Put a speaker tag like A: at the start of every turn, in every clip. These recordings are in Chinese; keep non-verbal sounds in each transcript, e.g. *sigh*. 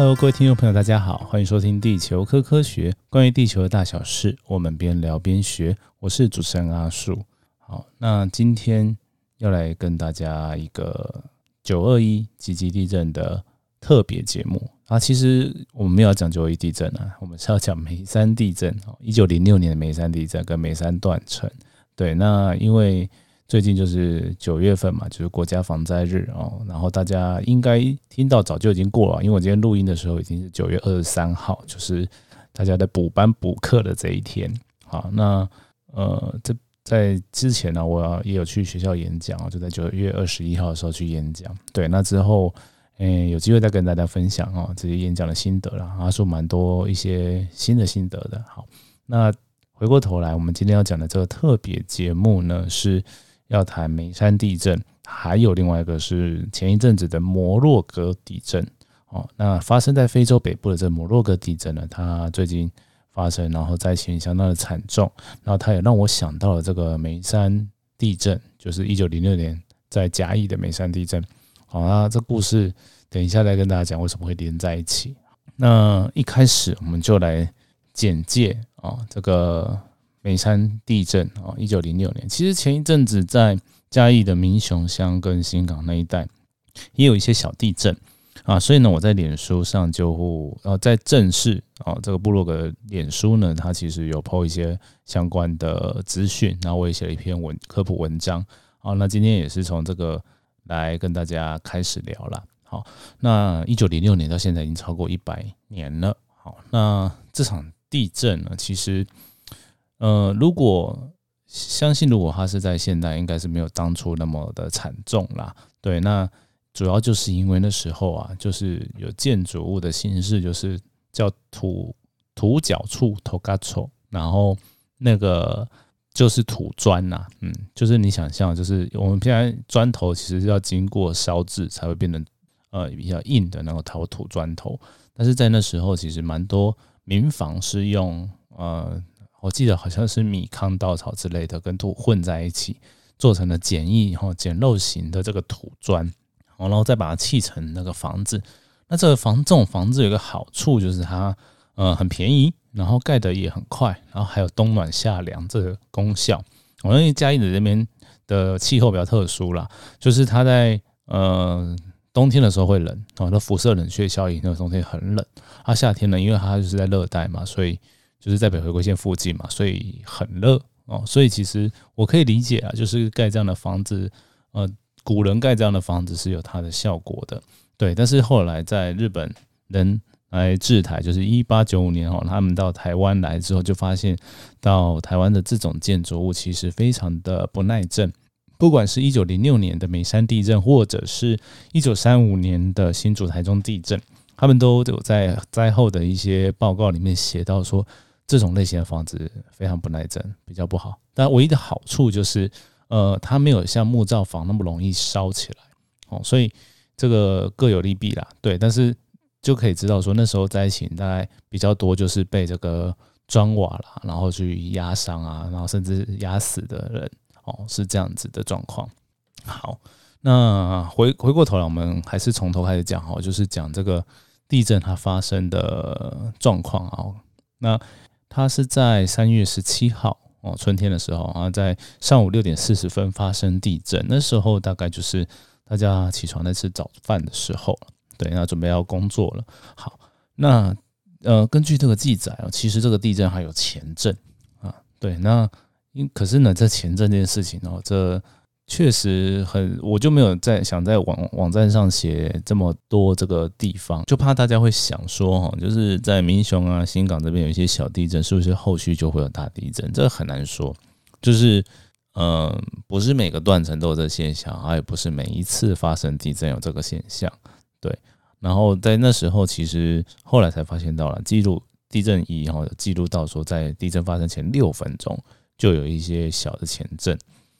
A: Hello，各位听众朋友，大家好，欢迎收听《地球科科学》，关于地球的大小事，我们边聊边学。我是主持人阿树。好，那今天要来跟大家一个九二一级级地震的特别节目啊。其实我们没有讲九二一地震啊，我们是要讲眉山地震哦，一九零六年的眉山地震跟眉山断层。对，那因为最近就是九月份嘛，就是国家防灾日哦，然后大家应该听到早就已经过了，因为我今天录音的时候已经是九月二十三号，就是大家在补班补课的这一天。好，那呃，这在之前呢，我也有去学校演讲，就在九月二十一号的时候去演讲。对，那之后，嗯，有机会再跟大家分享哦，这些演讲的心得了，他说蛮多一些新的心得的。好，那回过头来，我们今天要讲的这个特别节目呢是。要谈眉山地震，还有另外一个是前一阵子的摩洛哥地震哦。那发生在非洲北部的这摩洛哥地震呢，它最近发生，然后灾情相当的惨重，然后它也让我想到了这个眉山地震，就是一九零六年在嘉义的眉山地震。好，那这故事等一下再跟大家讲为什么会连在一起。那一开始我们就来简介啊这个。眉山地震啊，一九零六年。其实前一阵子在嘉义的民雄乡跟新港那一带也有一些小地震啊，所以呢，我在脸书上就呃在正式啊这个部落的脸书呢，它其实有 po 一些相关的资讯，然后我也写了一篇文科普文章好，那今天也是从这个来跟大家开始聊了。好，那一九零六年到现在已经超过一百年了。好，那这场地震呢，其实。呃，如果相信，如果它是在现代，应该是没有当初那么的惨重啦。对，那主要就是因为那时候啊，就是有建筑物的形式，就是叫土土角处头嘎丑，然后那个就是土砖呐，嗯，就是你想象，就是我们现在砖头其实要经过烧制才会变成呃比较硬的那个陶土砖头，但是在那时候其实蛮多民房是用呃。我记得好像是米糠、稻草之类的跟土混在一起做成了简易哈简陋型的这个土砖，然后再把它砌成那个房子。那这个房这种房子有个好处就是它呃很便宜，然后盖的也很快，然后还有冬暖夏凉这个功效。我因为嘉义的这边的气候比较特殊啦，就是它在呃冬天的时候会冷，哦，那辐射冷却效应，那个冬天很冷。啊，夏天呢，因为它就是在热带嘛，所以。就是在北回归线附近嘛，所以很热哦，所以其实我可以理解啊，就是盖这样的房子，呃，古人盖这样的房子是有它的效果的，对。但是后来在日本人来制台，就是一八九五年哦，他们到台湾来之后，就发现到台湾的这种建筑物其实非常的不耐震，不管是一九零六年的美山地震，或者是一九三五年的新竹台中地震，他们都有在灾后的一些报告里面写到说。这种类型的房子非常不耐震，比较不好。但唯一的好处就是，呃，它没有像木造房那么容易烧起来哦，所以这个各有利弊啦。对，但是就可以知道说，那时候灾情大概比较多，就是被这个砖瓦啦，然后去压伤啊，然后甚至压死的人哦，是这样子的状况。好，那回回过头来，我们还是从头开始讲哈，就是讲这个地震它发生的状况啊，那。它是在三月十七号哦，春天的时候啊，在上午六点四十分发生地震。那时候大概就是大家起床在吃早饭的时候，对，那准备要工作了。好，那呃，根据这个记载啊，其实这个地震还有前震啊，对，那因可是呢，这前震这件事情哦，这。确实很，我就没有在想在网网站上写这么多这个地方，就怕大家会想说哈，就是在民雄啊、新港这边有一些小地震，是不是后续就会有大地震？这很难说，就是嗯，不是每个断层都有这现象，也不是每一次发生地震有这个现象。对，然后在那时候，其实后来才发现到了记录地震仪哈，记录到说在地震发生前六分钟就有一些小的前震，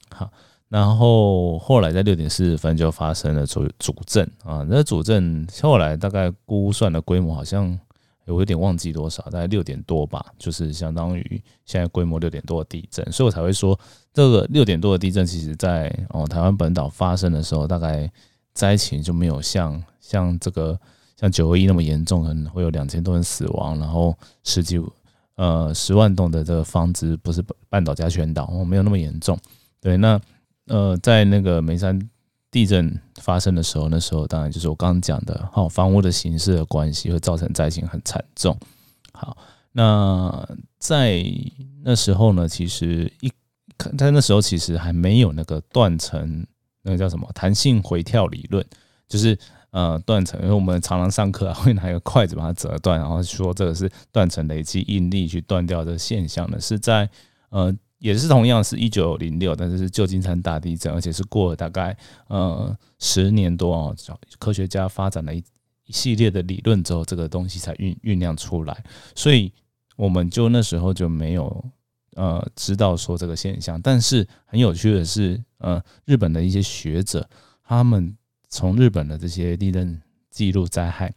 A: 好。然后后来在六点四十分就发生了主主震啊，那主震后来大概估算的规模好像我有点忘记多少，大概六点多吧，就是相当于现在规模六点多的地震，所以我才会说这个六点多的地震，其实在哦台湾本岛发生的时候，大概灾情就没有像像这个像九二一那么严重，可能会有两千多人死亡，然后十几呃十万栋的这个房子不是半岛加全岛，哦，没有那么严重。对，那呃在那个眉山地震发生的时候，那时候当然就是我刚刚讲的，好房屋的形式的关系会造成灾情很惨重。好，那在那时候呢，其实一在那时候其实还没有那个断层，那个叫什么弹性回跳理论，就是呃断层，因为我们常常上课啊会拿一个筷子把它折断，然后说这个是断层累积应力去断掉的现象呢，是在呃。也是同样是一九零六，但是是旧金山大地震，而且是过了大概呃十年多哦，科学家发展了一一系列的理论之后，这个东西才酝酝酿出来。所以我们就那时候就没有呃知道说这个现象。但是很有趣的是，呃，日本的一些学者，他们从日本的这些地震记录灾害。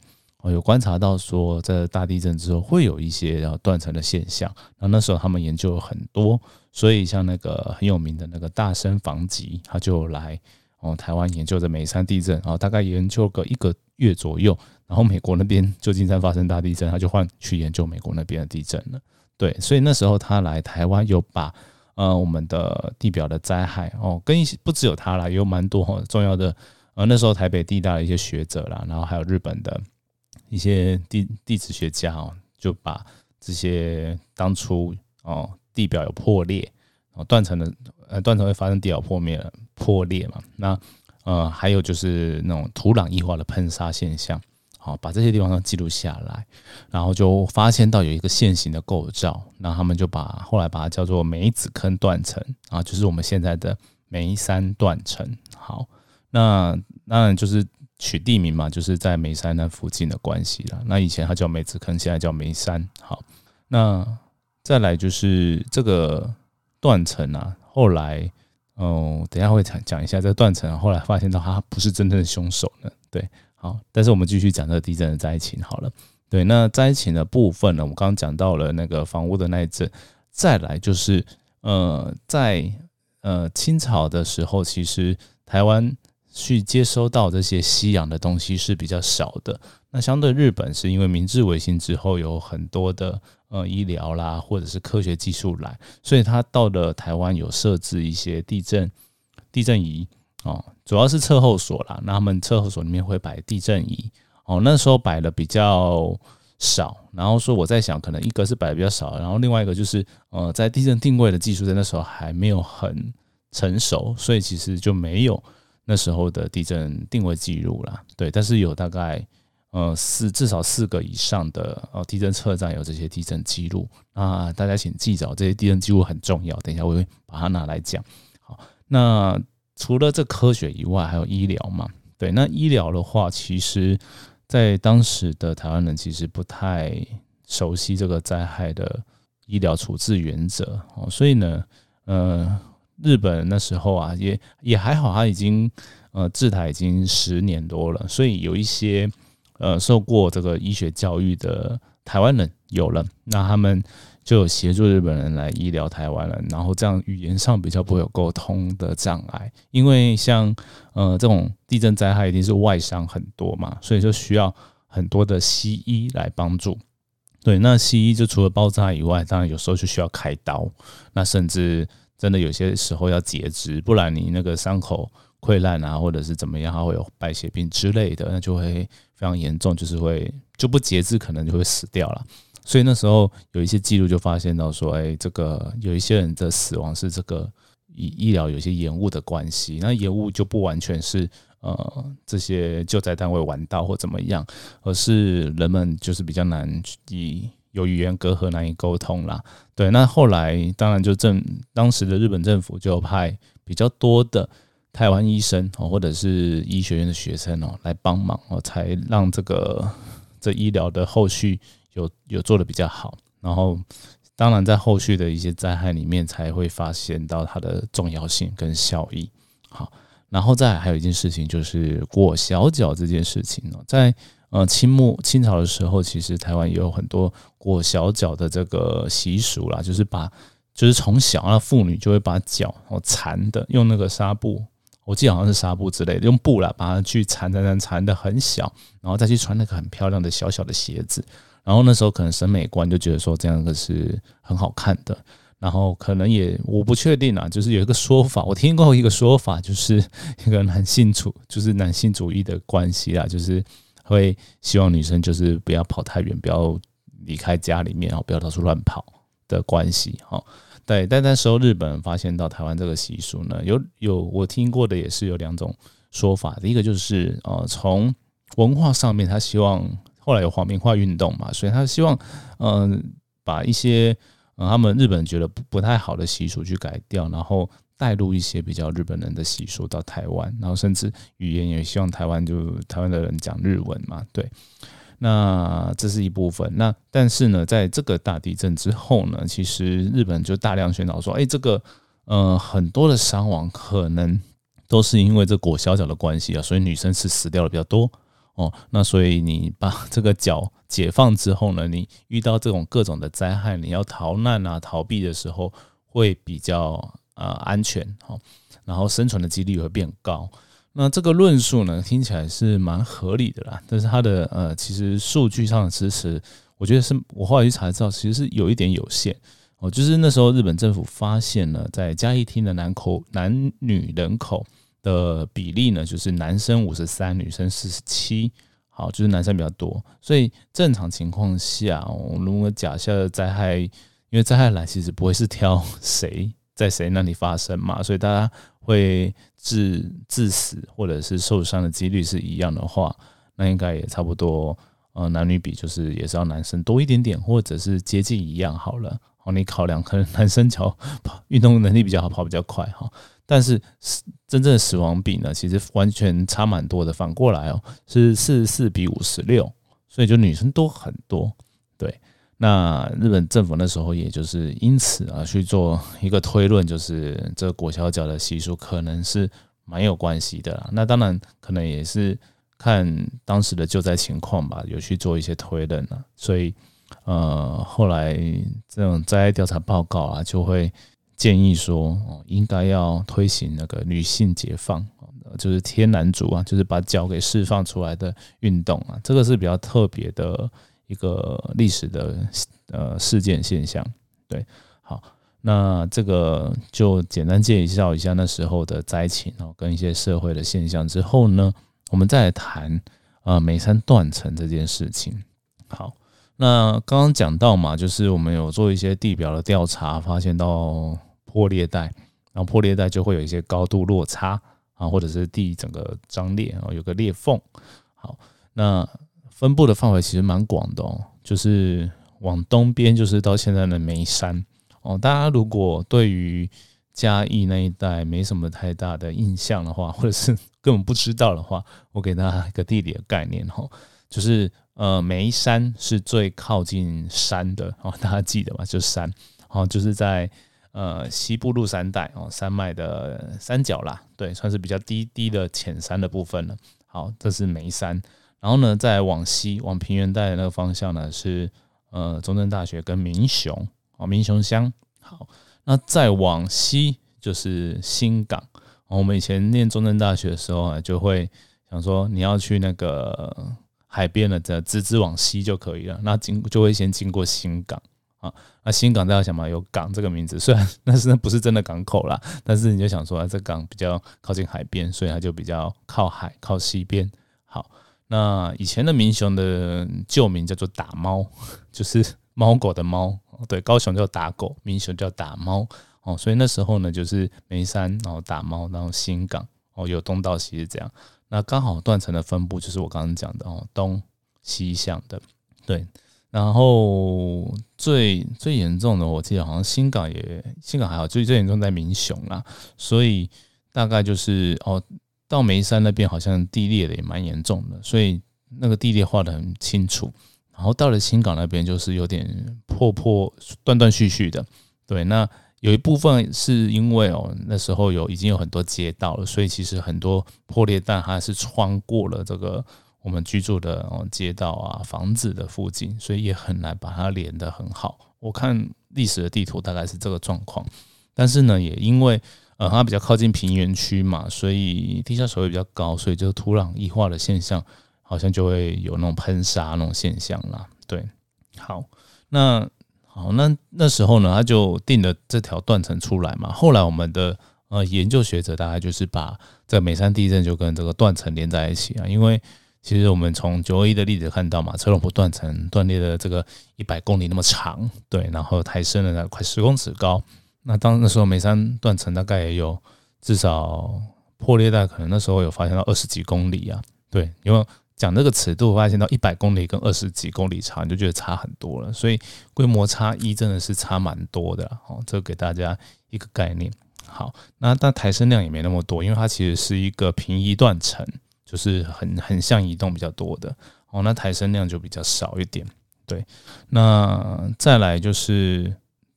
A: 有观察到说，在大地震之后会有一些要断层的现象，然后那时候他们研究了很多，所以像那个很有名的那个大生房吉，他就来哦台湾研究的眉山地震，然后大概研究个一个月左右，然后美国那边旧金山发生大地震，他就换去研究美国那边的地震了。对，所以那时候他来台湾，有把呃我们的地表的灾害哦，跟一些不只有他啦，也有蛮多重要的呃那时候台北地大的一些学者啦，然后还有日本的。一些地地质学家哦，就把这些当初哦地表有破裂哦断层的呃断层会发生地表破灭破裂嘛，那呃还有就是那种土壤异化的喷砂现象，好把这些地方都记录下来，然后就发现到有一个线形的构造，那他们就把后来把它叫做梅子坑断层啊，就是我们现在的梅山断层。好，那当然就是。取地名嘛，就是在眉山那附近的关系了。那以前它叫梅子坑，现在叫眉山。好，那再来就是这个断层啊。后来，嗯，等下会讲讲一下这个断层。后来发现到它不是真正的凶手呢。对，好，但是我们继续讲这个地震的灾情好了。对，那灾情的部分呢，我们刚刚讲到了那个房屋的那一阵。再来就是，呃，在呃清朝的时候，其实台湾。去接收到这些西洋的东西是比较少的。那相对日本，是因为明治维新之后有很多的呃医疗啦，或者是科学技术来，所以他到了台湾有设置一些地震地震仪哦，主要是测候所啦。那他们测候所里面会摆地震仪哦，那时候摆的比较少。然后说我在想，可能一个是摆的比较少，然后另外一个就是呃，在地震定位的技术在那时候还没有很成熟，所以其实就没有。那时候的地震定位记录啦，对，但是有大概呃四至少四个以上的呃地震测站有这些地震记录啊，大家请记着，这些地震记录很重要，等一下我会把它拿来讲。好，那除了这科学以外，还有医疗嘛？对，那医疗的话，其实在当时的台湾人其实不太熟悉这个灾害的医疗处置原则哦，所以呢，呃。日本那时候啊，也也还好，他已经呃治台已经十年多了，所以有一些呃受过这个医学教育的台湾人有了，那他们就有协助日本人来医疗台湾人，然后这样语言上比较不会有沟通的障碍，因为像呃这种地震灾害一定是外伤很多嘛，所以就需要很多的西医来帮助。对，那西医就除了包扎以外，当然有时候就需要开刀，那甚至。真的有些时候要截肢，不然你那个伤口溃烂啊，或者是怎么样，它会有败血病之类的，那就会非常严重，就是会就不截肢，可能就会死掉了。所以那时候有一些记录就发现到说，哎，这个有一些人的死亡是这个医医疗有些延误的关系。那延误就不完全是呃这些救灾单位晚到或怎么样，而是人们就是比较难以。有语言隔阂难以沟通啦，对，那后来当然就政当时的日本政府就派比较多的台湾医生哦，或者是医学院的学生哦来帮忙哦，才让这个这医疗的后续有有做的比较好。然后当然在后续的一些灾害里面才会发现到它的重要性跟效益。好，然后再还有一件事情就是裹小脚这件事情哦，在。呃，清末清朝的时候，其实台湾也有很多裹小脚的这个习俗啦，就是把，就是从小那妇女就会把脚哦缠的，用那个纱布我记得好像是纱布之类的，用布啦把它去缠缠缠缠的很小，然后再去穿那个很漂亮的小小的鞋子。然后那时候可能审美观就觉得说这样的是很好看的。然后可能也我不确定啊，就是有一个说法，我听过一个说法，就是 *laughs* 一个男性主，就是男性主义的关系啊，就是会希望女生就是不要跑太远，不要离开家里面，哦不要到处乱跑的关系哈。对，但那时候日本发现到台湾这个习俗呢，有有我听过的也是有两种说法，第一个就是呃从文化上面，他希望后来有皇民化运动嘛，所以他希望嗯把一些。嗯，他们日本觉得不不太好的习俗去改掉，然后带入一些比较日本人的习俗到台湾，然后甚至语言也希望台湾就台湾的人讲日文嘛，对。那这是一部分。那但是呢，在这个大地震之后呢，其实日本就大量宣导说，哎，这个呃很多的伤亡可能都是因为这裹小脚的关系啊，所以女生是死掉的比较多。哦，那所以你把这个脚解放之后呢，你遇到这种各种的灾害，你要逃难啊、逃避的时候会比较呃安全，好，然后生存的几率会变高。那这个论述呢，听起来是蛮合理的啦，但是它的呃，其实数据上的支持，我觉得是我后来去查知道，其实是有一点有限。哦，就是那时候日本政府发现了在嘉义厅的男口男女人口。的比例呢，就是男生五十三，女生四十七，好，就是男生比较多，所以正常情况下，如果假设灾害，因为灾害来其实不会是挑谁在谁那里发生嘛，所以大家会致致死或者是受伤的几率是一样的话，那应该也差不多，呃，男女比就是也是要男生多一点点，或者是接近一样好了。好，你考量可能男生脚跑运动能力比较好，跑比较快哈。但是死真正的死亡比呢，其实完全差蛮多的。反过来哦，是四十四比五十六，所以就女生多很多。那日本政府那时候也就是因此啊去做一个推论，就是这裹小脚的习俗可能是蛮有关系的啦。那当然可能也是看当时的救灾情况吧，有去做一些推论啊。所以呃，后来这种灾害调查报告啊，就会。建议说，哦，应该要推行那个女性解放，就是天男族啊，就是把脚给释放出来的运动啊，这个是比较特别的一个历史的呃事件现象。对，好，那这个就简单介绍一下那时候的灾情哦，跟一些社会的现象之后呢，我们再来谈呃眉山断层这件事情。好。那刚刚讲到嘛，就是我们有做一些地表的调查，发现到破裂带，然后破裂带就会有一些高度落差啊，或者是地整个张裂啊，有个裂缝。好，那分布的范围其实蛮广的哦，就是往东边就是到现在的眉山哦。大家如果对于嘉义那一带没什么太大的印象的话，或者是根本不知道的话，我给大家一个地理的概念哈，就是。呃，眉山是最靠近山的哦，大家记得吗？就是山，哦，就是在呃西部鹿山带哦，山脉的山脚啦，对，算是比较低低的浅山的部分了。好，这是眉山，然后呢，再往西往平原带的那个方向呢，是呃中正大学跟民雄哦，民雄乡。好，那再往西就是新港。我们以前念中正大学的时候啊，就会想说你要去那个。海边的这直直往西就可以了，那经就会先经过新港啊，那新港大家想嘛，有港这个名字，虽然那是那不是真的港口啦，但是你就想说，这港比较靠近海边，所以它就比较靠海靠西边。好，那以前的民雄的旧名叫做打猫，*laughs* 就是猫狗的猫，对，高雄叫打狗，民雄叫打猫哦，所以那时候呢，就是眉山，然后打猫，然后新港哦，有东到西是这样。那刚好断层的分布就是我刚刚讲的哦，东西向的，对。然后最最严重的，我记得好像新港也新港还好，最最严重在民雄啦。所以大概就是哦，到眉山那边好像地裂的也蛮严重的，所以那个地裂画的很清楚。然后到了新港那边就是有点破破断断续续的，对。那有一部分是因为哦，那时候有已经有很多街道了，所以其实很多破裂弹它是穿过了这个我们居住的街道啊房子的附近，所以也很难把它连得很好。我看历史的地图大概是这个状况，但是呢，也因为呃，它比较靠近平原区嘛，所以地下水位比较高，所以就土壤异化的现象，好像就会有那种喷砂那种现象啦。对，好，那好，那那时候呢，他就定了这条断层出来嘛。后来我们的呃研究学者大概就是把这美山地震就跟这个断层连在一起啊，因为其实我们从九二一的例子看到嘛，车龙坡断层断裂的这个一百公里那么长，对，然后抬升了快十公尺高。那当那时候眉山断层大概也有至少破裂带，可能那时候有发现到二十几公里啊。对，因为讲这个尺度，发现到一百公里跟二十几公里差，你就觉得差很多了。所以规模差异真的是差蛮多的哦。这给大家一个概念。好，那但抬升量也没那么多，因为它其实是一个平移断层，就是很很像移动比较多的哦。那抬升量就比较少一点。对，那再来就是。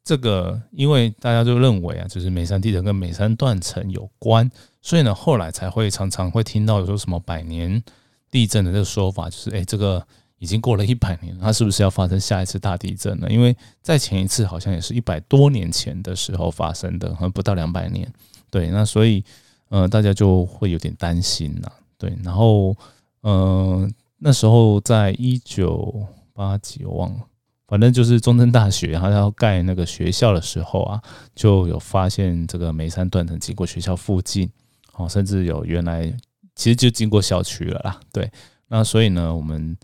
A: 这个，因为大家就认为啊，就是美山地震跟美山断层有关，所以呢，后来才会常常会听到有说什么百年地震的这个说法，就是哎，这个已经过了一百年，它是不是要发生下一次大地震呢？因为在前一次好像也是一百多年前的时候发生的，可能不到两百年。对，那所以呃，大家就会有点担心呐。对，然后嗯，那时候在一九八几，我忘了。反正就是中正大学，他要盖那个学校的时候啊，就有发现这个眉山断层经过学校附近，哦，甚至有原来其实就经过校区了啦。对，那所以呢，我们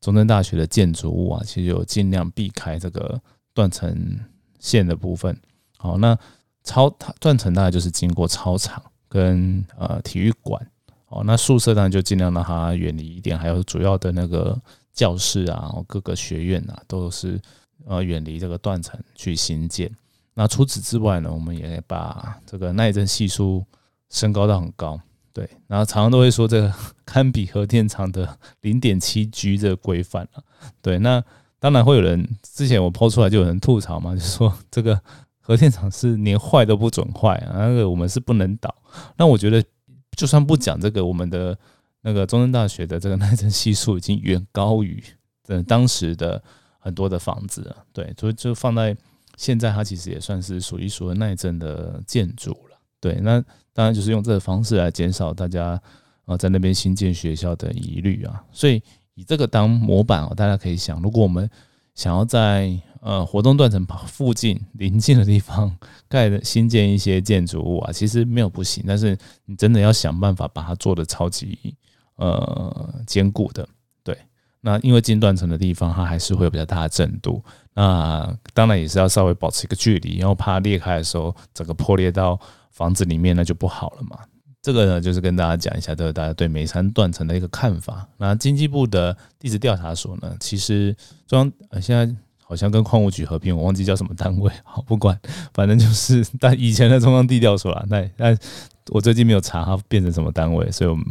A: 中正大学的建筑物啊，其实有尽量避开这个断层线的部分。好，那操断层大概就是经过操场跟呃体育馆，哦，那宿舍当然就尽量让它远离一点，还有主要的那个。教室啊，各个学院啊，都是呃远离这个断层去新建。那除此之外呢，我们也把这个耐震系数升高到很高。对，然后常常都会说这个堪比核电厂的零点七 G 这个规范了。对，那当然会有人之前我抛出来就有人吐槽嘛，就说这个核电厂是连坏都不准坏啊，那个我们是不能倒。那我觉得就算不讲这个，我们的。那个中山大学的这个耐震系数已经远高于呃当时的很多的房子了，对，所以就放在现在，它其实也算是数一数二耐震的建筑了，对。那当然就是用这个方式来减少大家呃在那边新建学校的疑虑啊。所以以这个当模板哦，大家可以想，如果我们想要在呃活动断层附近临近的地方盖的新建一些建筑物啊，其实没有不行，但是你真的要想办法把它做的超级。呃，坚固的，对。那因为近断层的地方，它还是会有比较大的震度。那当然也是要稍微保持一个距离，然后怕裂开的时候，整个破裂到房子里面，那就不好了嘛。这个呢，就是跟大家讲一下，这个大家对眉山断层的一个看法。那经济部的地质调查所呢，其实中央呃现在好像跟矿务局合并，我忘记叫什么单位。好，不管，反正就是但以前的中央地调所了。那那我最近没有查它变成什么单位，所以我们。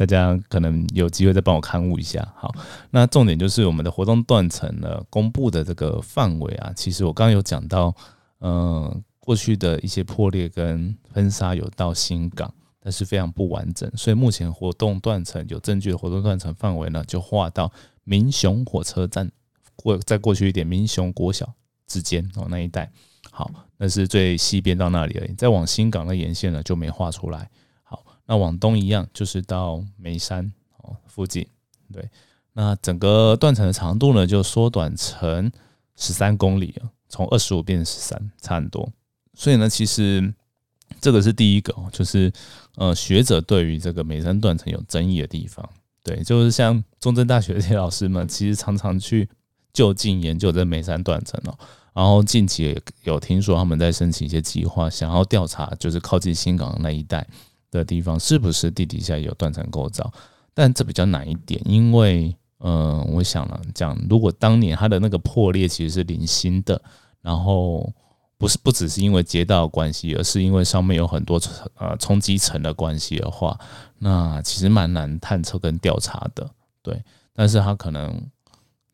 A: 大家可能有机会再帮我看误一下。好，那重点就是我们的活动断层呢公布的这个范围啊，其实我刚刚有讲到，嗯，过去的一些破裂跟喷砂有到新港，但是非常不完整，所以目前活动断层有证据的活动断层范围呢，就划到民雄火车站过再过去一点，民雄国小之间哦那一带。好，那是最西边到那里而已，再往新港的沿线呢就没画出来。那往东一样，就是到眉山哦附近，对。那整个断层的长度呢，就缩短成十三公里了，从二十五变十三，差很多。所以呢，其实这个是第一个，就是呃学者对于这个眉山断层有争议的地方。对，就是像中正大学这些老师们，其实常常去就近研究这眉山断层哦。然后近期有听说他们在申请一些计划，想要调查，就是靠近新港那一带。的地方是不是地底下有断层构造？但这比较难一点，因为，嗯，我想了讲，如果当年它的那个破裂其实是零星的，然后不是不只是因为街道关系，而是因为上面有很多呃冲击层的关系的话，那其实蛮难探测跟调查的。对，但是它可能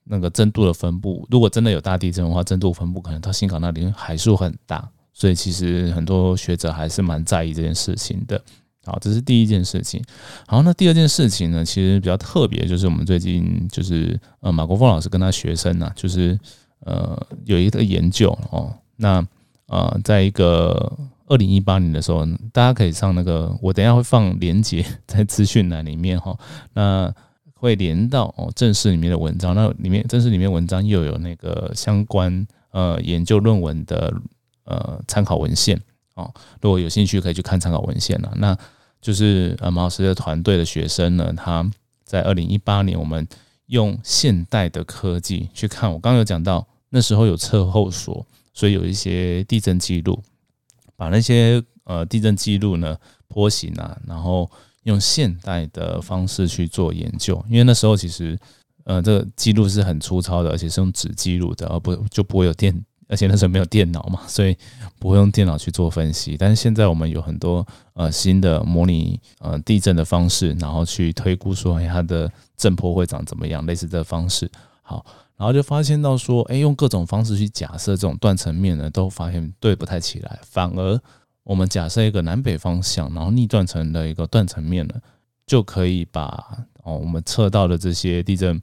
A: 那个震度的分布，如果真的有大地震的话，震度分布可能到新港那里还是很大，所以其实很多学者还是蛮在意这件事情的。好，这是第一件事情。好，那第二件事情呢，其实比较特别，就是我们最近就是呃，马国峰老师跟他学生呢，就是呃有一个研究哦，那呃，在一个二零一八年的时候，大家可以上那个，我等下会放连接 *laughs* 在资讯栏里面哈，那会连到哦正式里面的文章，那里面正式里面文章又有那个相关呃研究论文的呃参考文献哦，如果有兴趣可以去看参考文献了。那就是呃毛老师的团队的学生呢，他在二零一八年，我们用现代的科技去看，我刚刚有讲到那时候有测后锁，所以有一些地震记录。把那些呃地震记录呢波形啊，然后用现代的方式去做研究，因为那时候其实呃这个记录是很粗糙的，而且是用纸记录的，而不就不会有电，而且那时候没有电脑嘛，所以不会用电脑去做分析。但是现在我们有很多呃新的模拟呃地震的方式，然后去推估说它的震波会长怎么样，类似的方式。好。然后就发现到说，哎，用各种方式去假设这种断层面呢，都发现对不太起来。反而我们假设一个南北方向，然后逆断层的一个断层面呢，就可以把哦我们测到的这些地震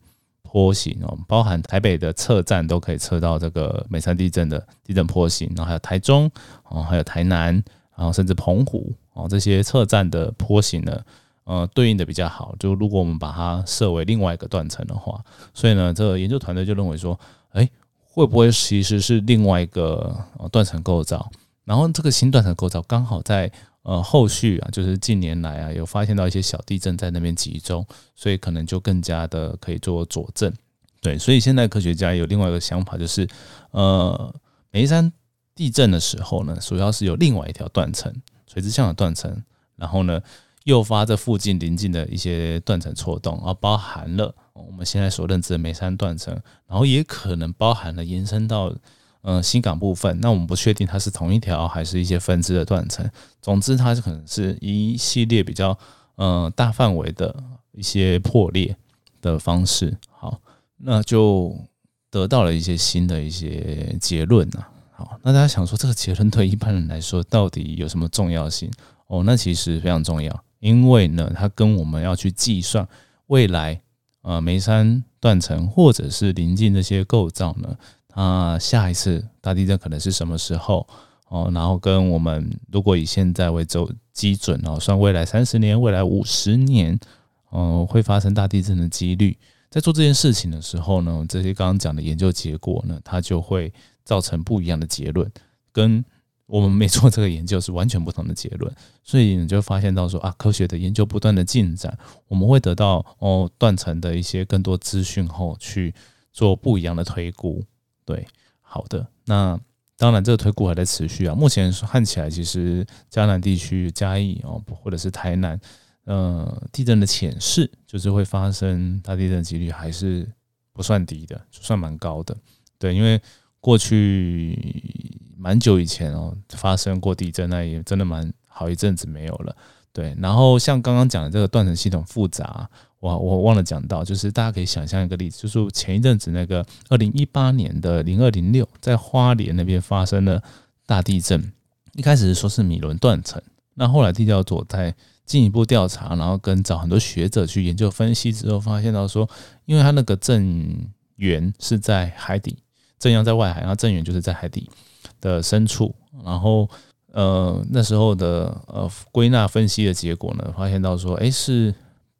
A: 坡形哦，包含台北的测站都可以测到这个美山地震的地震坡形，然后还有台中哦，还有台南，然后甚至澎湖哦这些测站的坡形呢。呃，对应的比较好。就如果我们把它设为另外一个断层的话，所以呢，这个研究团队就认为说，哎，会不会其实是另外一个断层构造？然后这个新断层构造刚好在呃后续啊，就是近年来啊，有发现到一些小地震在那边集中，所以可能就更加的可以做佐证。对，所以现在科学家有另外一个想法，就是呃，眉山地震的时候呢，主要是有另外一条断层，垂直向的断层，然后呢。诱发这附近邻近的一些断层错动，而包含了我们现在所认知的眉山断层，然后也可能包含了延伸到呃新港部分。那我们不确定它是同一条还是一些分支的断层。总之，它是可能是一系列比较呃大范围的一些破裂的方式。好，那就得到了一些新的一些结论啊。好，那大家想说这个结论对一般人来说到底有什么重要性？哦，那其实非常重要。因为呢，它跟我们要去计算未来呃眉山断层或者是临近这些构造呢，啊下一次大地震可能是什么时候哦？然后跟我们如果以现在为走基准哦，算未来三十年、未来五十年哦会发生大地震的几率，在做这件事情的时候呢，这些刚刚讲的研究结果呢，它就会造成不一样的结论跟。我们没做这个研究是完全不同的结论，所以你就发现到说啊，科学的研究不断的进展，我们会得到哦断层的一些更多资讯后去做不一样的推估。对，好的，那当然这个推估还在持续啊。目前看起来，其实江南地区嘉义哦，或者是台南，呃，地震的浅势就是会发生大地震几率还是不算低的，算蛮高的。对，因为过去。蛮久以前哦，发生过地震，那也真的蛮好一阵子没有了。对，然后像刚刚讲的这个断层系统复杂，我我忘了讲到，就是大家可以想象一个例子，就是前一阵子那个二零一八年的零二零六，在花莲那边发生了大地震。一开始是说是米伦断层，那后来地调组在进一步调查，然后跟找很多学者去研究分析之后，发现到说，因为它那个震源是在海底，震央在外海，然后震源就是在海底。的深处，然后呃那时候的呃归纳分析的结果呢，发现到说，哎是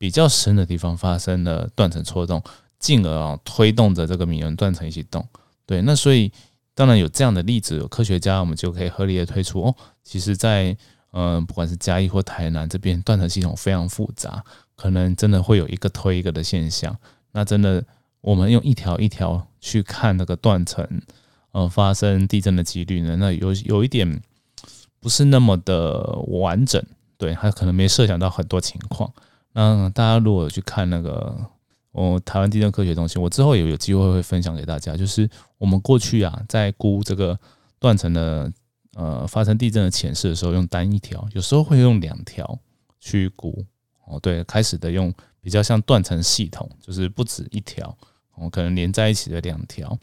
A: 比较深的地方发生了断层错动，进而啊推动着这个米伦断层一起动。对，那所以当然有这样的例子，有科学家我们就可以合理的推出哦，其实在嗯不管是嘉义或台南这边断层系统非常复杂，可能真的会有一个推一个的现象。那真的我们用一条一条去看那个断层。呃，发生地震的几率呢？那有有一点不是那么的完整，对，他可能没设想到很多情况。那大家如果去看那个哦，台湾地震科学中心，我之后也有机会会分享给大家。就是我们过去啊，在估这个断层的呃发生地震的浅势的时候，用单一条，有时候会用两条去估。哦，对，开始的用比较像断层系统，就是不止一条，哦，可能连在一起的两条。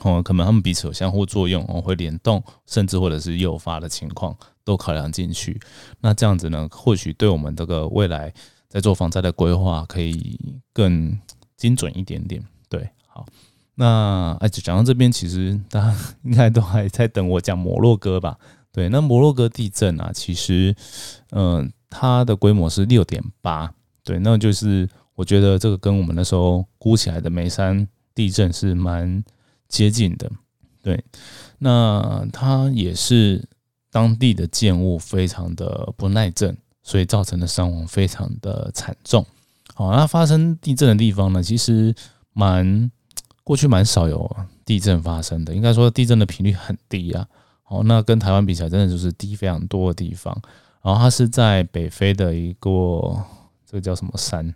A: 哦，可能他们彼此有相互作用，哦，会联动，甚至或者是诱发的情况都考量进去。那这样子呢，或许对我们这个未来在做防灾的规划可以更精准一点点。对，好，那哎，讲到这边，其实大家应该都还在等我讲摩洛哥吧？对，那摩洛哥地震啊，其实，嗯，它的规模是六点八，对，那就是我觉得这个跟我们那时候估起来的眉山地震是蛮接近的，对，那它也是当地的建物非常的不耐震，所以造成的伤亡非常的惨重。好，那发生地震的地方呢，其实蛮过去蛮少有地震发生的，应该说地震的频率很低啊。哦，那跟台湾比起来，真的就是低非常多的地方。然后它是在北非的一个这个叫什么山？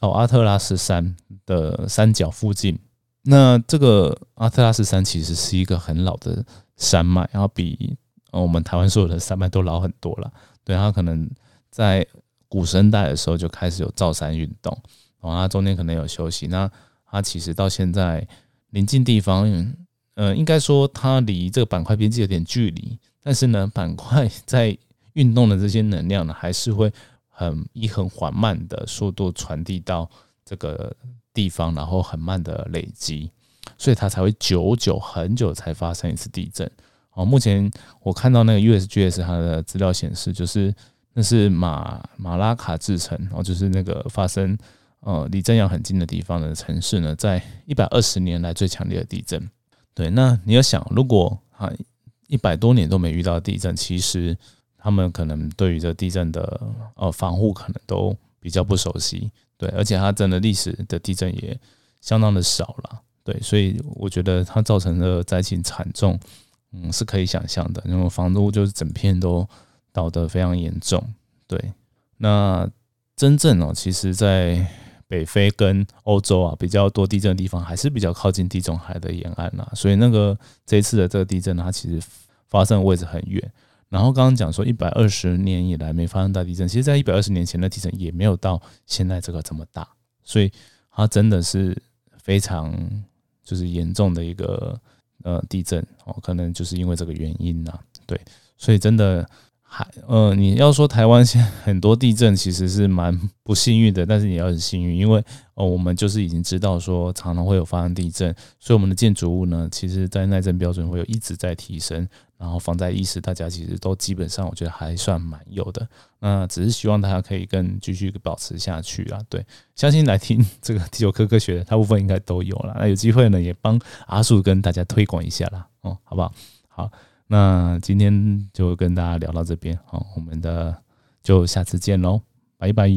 A: 哦，阿特拉斯山的山脚附近。那这个阿特拉斯山其实是一个很老的山脉，然后比我们台湾所有的山脉都老很多了。对，它可能在古生代的时候就开始有造山运动，然后它中间可能有休息。那它其实到现在临近地方。呃，应该说它离这个板块边界有点距离，但是呢，板块在运动的这些能量呢，还是会很以很缓慢的速度传递到这个地方，然后很慢的累积，所以它才会久久很久才发生一次地震。哦，目前我看到那个 USGS 它的资料显示，就是那是马马拉卡制城，然后就是那个发生呃离震央很近的地方的城市呢，在一百二十年来最强烈的地震。对，那你要想，如果啊一百多年都没遇到地震，其实他们可能对于这地震的呃防护可能都比较不熟悉。对，而且它真的历史的地震也相当的少了。对，所以我觉得它造成的灾情惨重，嗯，是可以想象的。因为房屋就是整片都倒得非常严重。对，那真正哦，其实在。北非跟欧洲啊比较多地震的地方，还是比较靠近地中海的沿岸呐，所以那个这一次的这个地震，它其实发生的位置很远。然后刚刚讲说一百二十年以来没发生大地震，其实在一百二十年前的地震也没有到现在这个这么大，所以它真的是非常就是严重的一个呃地震哦，可能就是因为这个原因呐，对，所以真的。还呃，你要说台湾现在很多地震其实是蛮不幸运的，但是也要很幸运，因为哦，我们就是已经知道说常常会有发生地震，所以我们的建筑物呢，其实在耐震标准会有一直在提升，然后防灾意识大家其实都基本上我觉得还算蛮有的。那只是希望大家可以更继续保持下去啊。对，相信来听 *laughs* 这个地球科科学的大部分应该都有了，那有机会呢也帮阿树跟大家推广一下啦，哦，好不好？好。那今天就跟大家聊到这边，好，我们的就下次见喽，拜拜。